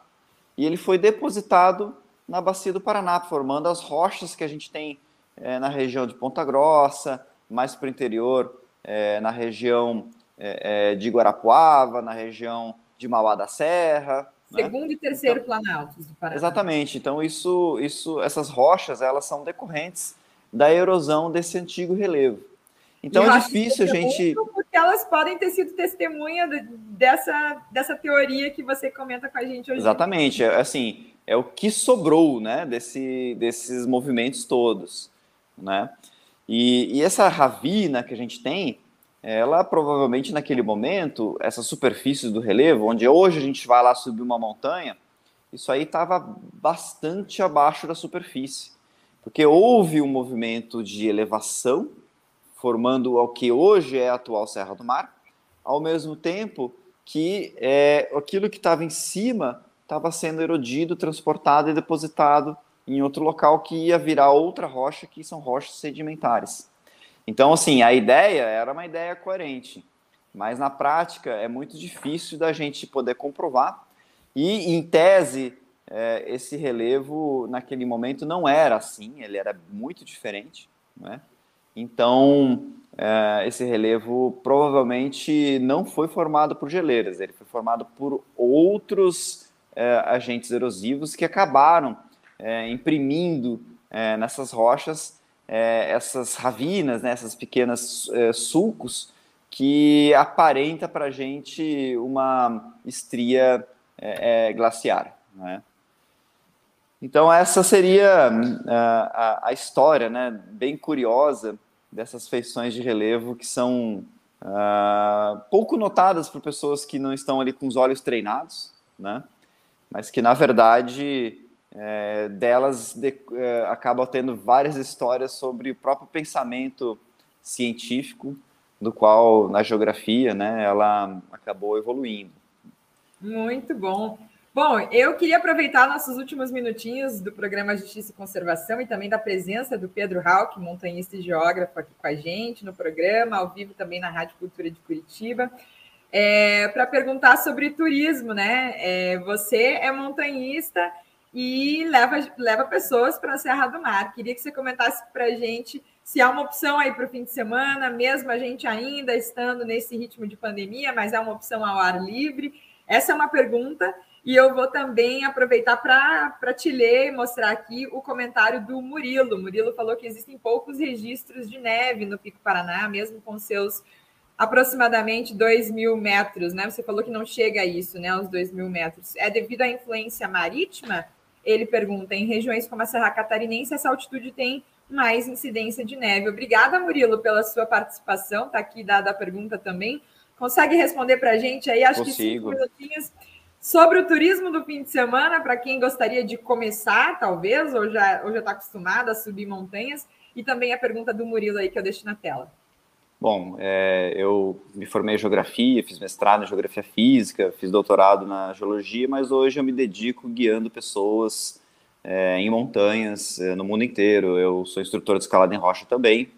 e ele foi depositado na bacia do Paraná, formando as rochas que a gente tem é, na região de Ponta Grossa, mais para o interior, é, na região é, de Guarapuava, na região de Mauá da Serra? Segundo né? e terceiro então, planaltos do Paraná. Exatamente. Então, isso, isso, essas rochas, elas são decorrentes da erosão desse antigo relevo. Então, é difícil a gente... Porque elas podem ter sido testemunha dessa, dessa teoria que você comenta com a gente hoje. Exatamente. É, assim, é o que sobrou, né, desse, desses movimentos todos, né? E, e essa ravina que a gente tem, ela provavelmente naquele momento, essas superfícies do relevo, onde hoje a gente vai lá subir uma montanha, isso aí estava bastante abaixo da superfície, porque houve um movimento de elevação, formando o que hoje é a atual Serra do Mar, ao mesmo tempo que é, aquilo que estava em cima estava sendo erodido, transportado e depositado em outro local que ia virar outra rocha, que são rochas sedimentares. Então, assim, a ideia era uma ideia coerente, mas na prática é muito difícil da gente poder comprovar. E, em tese, é, esse relevo naquele momento não era assim, ele era muito diferente. Né? Então, é, esse relevo provavelmente não foi formado por geleiras, ele foi formado por outros é, agentes erosivos que acabaram é, imprimindo é, nessas rochas é, essas ravinas, né, essas pequenas é, sulcos que aparenta para a gente uma estria é, é, glaciar. Né? Então essa seria a, a, história, né, bem curiosa dessas feições de relevo que são uh, pouco notadas por pessoas que não estão ali com os olhos treinados, né? Mas que na verdade é, delas de, é, acabam tendo várias histórias sobre o próprio pensamento científico, do qual na geografia, né, ela acabou evoluindo. Muito bom. Bom, eu queria aproveitar nossos últimos minutinhos do programa Justiça e Conservação e também da presença do Pedro Hauck, montanhista e geógrafo, aqui com a gente no programa, ao vivo também na Rádio Cultura de Curitiba, é, para perguntar sobre turismo, né? É, você é montanhista e leva, leva pessoas para a Serra do Mar. Queria que você comentasse para a gente se há uma opção aí para o fim de semana, mesmo a gente ainda estando nesse ritmo de pandemia, mas é uma opção ao ar livre. Essa é uma pergunta. E eu vou também aproveitar para te ler e mostrar aqui o comentário do Murilo. Murilo falou que existem poucos registros de neve no Pico Paraná, mesmo com seus aproximadamente 2 mil metros, né? Você falou que não chega a isso, né? Aos 2 mil metros. É devido à influência marítima? Ele pergunta, em regiões como a Serra Catarinense, essa altitude tem mais incidência de neve. Obrigada, Murilo, pela sua participação. Está aqui dada a pergunta também. Consegue responder para a gente aí? Acho Consigo. que cinco minutinhos. Sobre o turismo do fim de semana, para quem gostaria de começar, talvez, ou já está acostumado a subir montanhas, e também a pergunta do Murilo aí que eu deixo na tela. Bom, é, eu me formei em geografia, fiz mestrado em geografia física, fiz doutorado na geologia, mas hoje eu me dedico guiando pessoas é, em montanhas é, no mundo inteiro. Eu sou instrutor de escalada em rocha também.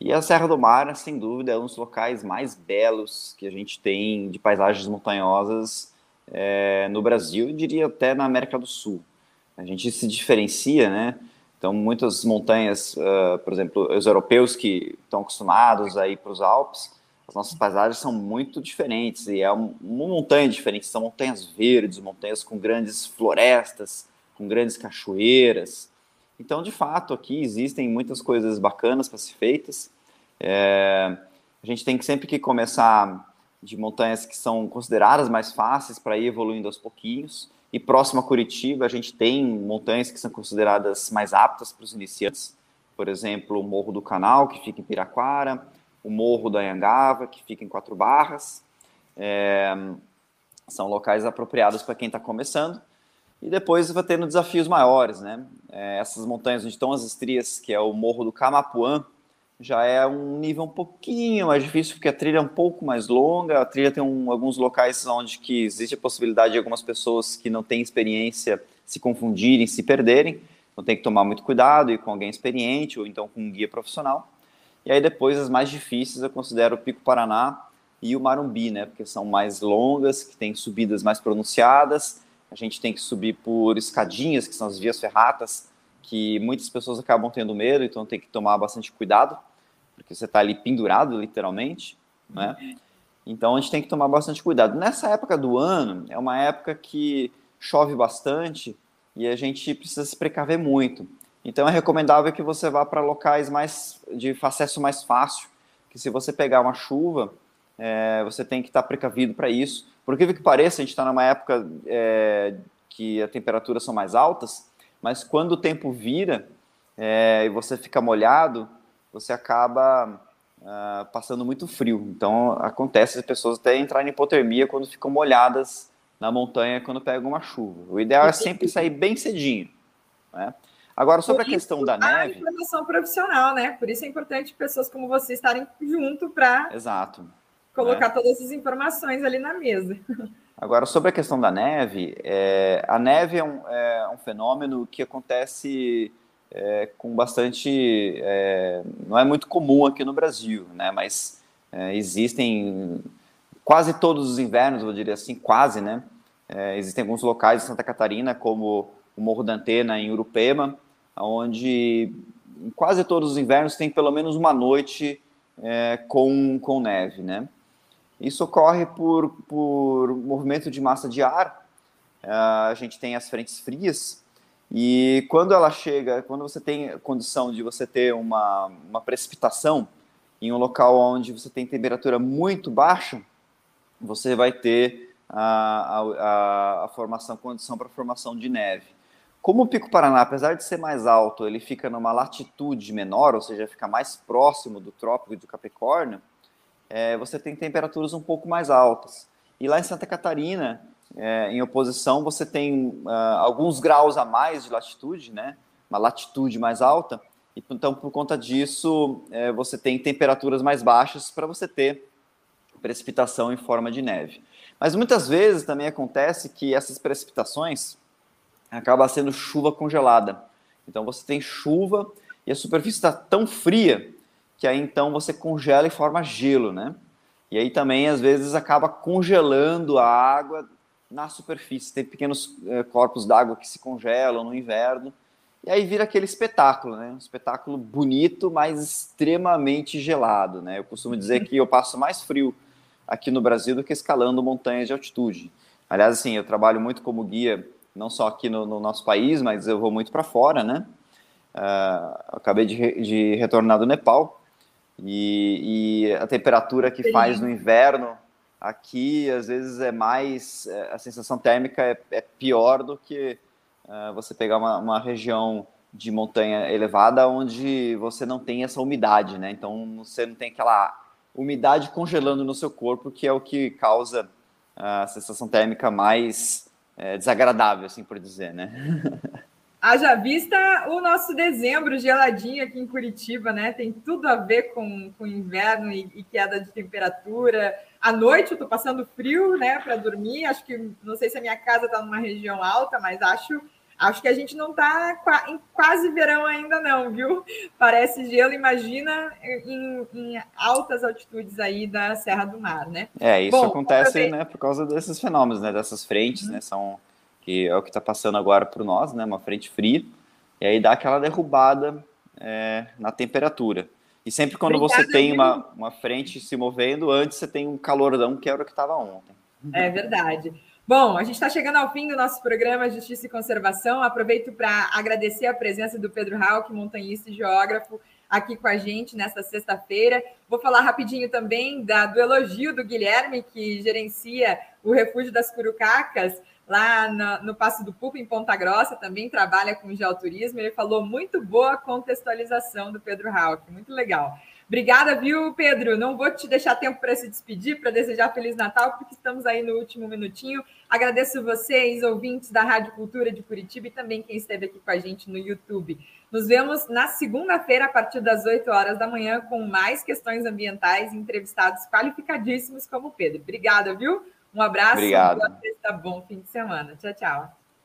E a Serra do Mar, sem dúvida, é um dos locais mais belos que a gente tem de paisagens montanhosas é, no Brasil e diria até na América do Sul. A gente se diferencia, né? Então, muitas montanhas, uh, por exemplo, os europeus que estão acostumados a ir para os Alpes, as nossas paisagens são muito diferentes e é uma montanha diferente. São montanhas verdes, montanhas com grandes florestas, com grandes cachoeiras. Então, de fato, aqui existem muitas coisas bacanas para ser feitas. É, a gente tem que sempre que começar de montanhas que são consideradas mais fáceis para ir evoluindo aos pouquinhos. E próximo a Curitiba, a gente tem montanhas que são consideradas mais aptas para os iniciantes. Por exemplo, o Morro do Canal, que fica em Piraquara, o Morro da Anhangava, que fica em Quatro Barras. É, são locais apropriados para quem está começando. E depois vai tendo desafios maiores, né? É, essas montanhas onde estão as estrias, que é o Morro do Camapuã, já é um nível um pouquinho mais difícil, porque a trilha é um pouco mais longa, a trilha tem um, alguns locais onde que existe a possibilidade de algumas pessoas que não têm experiência se confundirem, se perderem, então tem que tomar muito cuidado, ir com alguém experiente, ou então com um guia profissional. E aí depois as mais difíceis eu considero o Pico Paraná e o Marumbi, né, porque são mais longas, que têm subidas mais pronunciadas, a gente tem que subir por escadinhas, que são as vias ferratas, que muitas pessoas acabam tendo medo, então tem que tomar bastante cuidado porque você está ali pendurado, literalmente, né? Então a gente tem que tomar bastante cuidado. Nessa época do ano, é uma época que chove bastante e a gente precisa se precaver muito. Então é recomendável que você vá para locais mais de acesso mais fácil, que se você pegar uma chuva, é, você tem que estar tá precavido para isso. Por que que pareça, a gente está numa época é, que as temperaturas são mais altas, mas quando o tempo vira é, e você fica molhado, você acaba uh, passando muito frio. Então, acontece as pessoas até entrarem em hipotermia quando ficam molhadas na montanha quando pegam uma chuva. O ideal é sempre sair bem cedinho. Né? Agora, sobre Por a questão da neve. A informação profissional, né? Por isso é importante pessoas como você estarem junto para. Exato. Colocar né? todas essas informações ali na mesa. [laughs] Agora, sobre a questão da neve, é, a neve é um, é um fenômeno que acontece é, com bastante. É, não é muito comum aqui no Brasil, né? Mas é, existem quase todos os invernos, eu diria assim, quase, né? É, existem alguns locais em Santa Catarina, como o Morro da Antena, em Urupema, onde em quase todos os invernos tem pelo menos uma noite é, com, com neve, né? Isso ocorre por, por movimento de massa de ar. É, a gente tem as frentes frias, e quando ela chega, quando você tem condição de você ter uma, uma precipitação em um local onde você tem temperatura muito baixa, você vai ter a, a, a formação, condição para formação de neve. Como o Pico Paraná, apesar de ser mais alto, ele fica numa latitude menor, ou seja, fica mais próximo do Trópico de Capricórnio, é, você tem temperaturas um pouco mais altas. E lá em Santa Catarina, é, em oposição, você tem uh, alguns graus a mais de latitude, né? Uma latitude mais alta. E, então, por conta disso, é, você tem temperaturas mais baixas para você ter precipitação em forma de neve. Mas muitas vezes também acontece que essas precipitações acabam sendo chuva congelada. Então você tem chuva e a superfície está tão fria que aí então você congela e forma gelo, né? E aí também às vezes acaba congelando a água na superfície. Tem pequenos é, corpos d'água que se congelam no inverno. E aí vira aquele espetáculo, né? Um espetáculo bonito, mas extremamente gelado, né? Eu costumo dizer que eu passo mais frio aqui no Brasil do que escalando montanhas de altitude. Aliás, assim, eu trabalho muito como guia, não só aqui no, no nosso país, mas eu vou muito para fora, né? Uh, acabei de, de, retornar do Nepal e, e a temperatura que faz no inverno aqui às vezes é mais é, a sensação térmica é, é pior do que uh, você pegar uma, uma, região de montanha elevada onde você não tem essa umidade, né? Então você não tem aquela umidade congelando no seu corpo, que é o que causa a sensação térmica mais é, desagradável, assim por dizer, né? [laughs] Haja vista o nosso dezembro geladinho aqui em Curitiba, né? Tem tudo a ver com, com inverno e, e queda de temperatura. À noite eu tô passando frio, né, para dormir. Acho que não sei se a minha casa está numa região alta, mas acho Acho que a gente não está em quase verão ainda, não, viu? Parece gelo, imagina em, em, altas altitudes aí da Serra do Mar, né? É, isso Bom, acontece né, por causa desses fenômenos, né? Dessas frentes, uhum. né? São, que é o que está passando agora por nós, né? Uma frente fria, e aí dá aquela derrubada é, na temperatura. E sempre quando Obrigada, você tem uma, uma frente se movendo, antes você tem um calordão que era o que estava ontem. É verdade. Bom, a gente está chegando ao fim do nosso programa Justiça e Conservação. Aproveito para agradecer a presença do Pedro Hauck, montanhista e geógrafo, aqui com a gente nesta sexta-feira. Vou falar rapidinho também da, do elogio do Guilherme, que gerencia o Refúgio das Curucacas, lá no, no Passo do Pupo, em Ponta Grossa, também trabalha com geoturismo. Ele falou muito boa contextualização do Pedro Hauck, muito legal. Obrigada, viu, Pedro? Não vou te deixar tempo para se despedir, para desejar Feliz Natal, porque estamos aí no último minutinho. Agradeço vocês, ouvintes da Rádio Cultura de Curitiba e também quem esteve aqui com a gente no YouTube. Nos vemos na segunda-feira, a partir das 8 horas da manhã, com mais questões ambientais e entrevistados qualificadíssimos como o Pedro. Obrigada, viu? Um abraço. Obrigado. Um bom fim de semana. Tchau, tchau.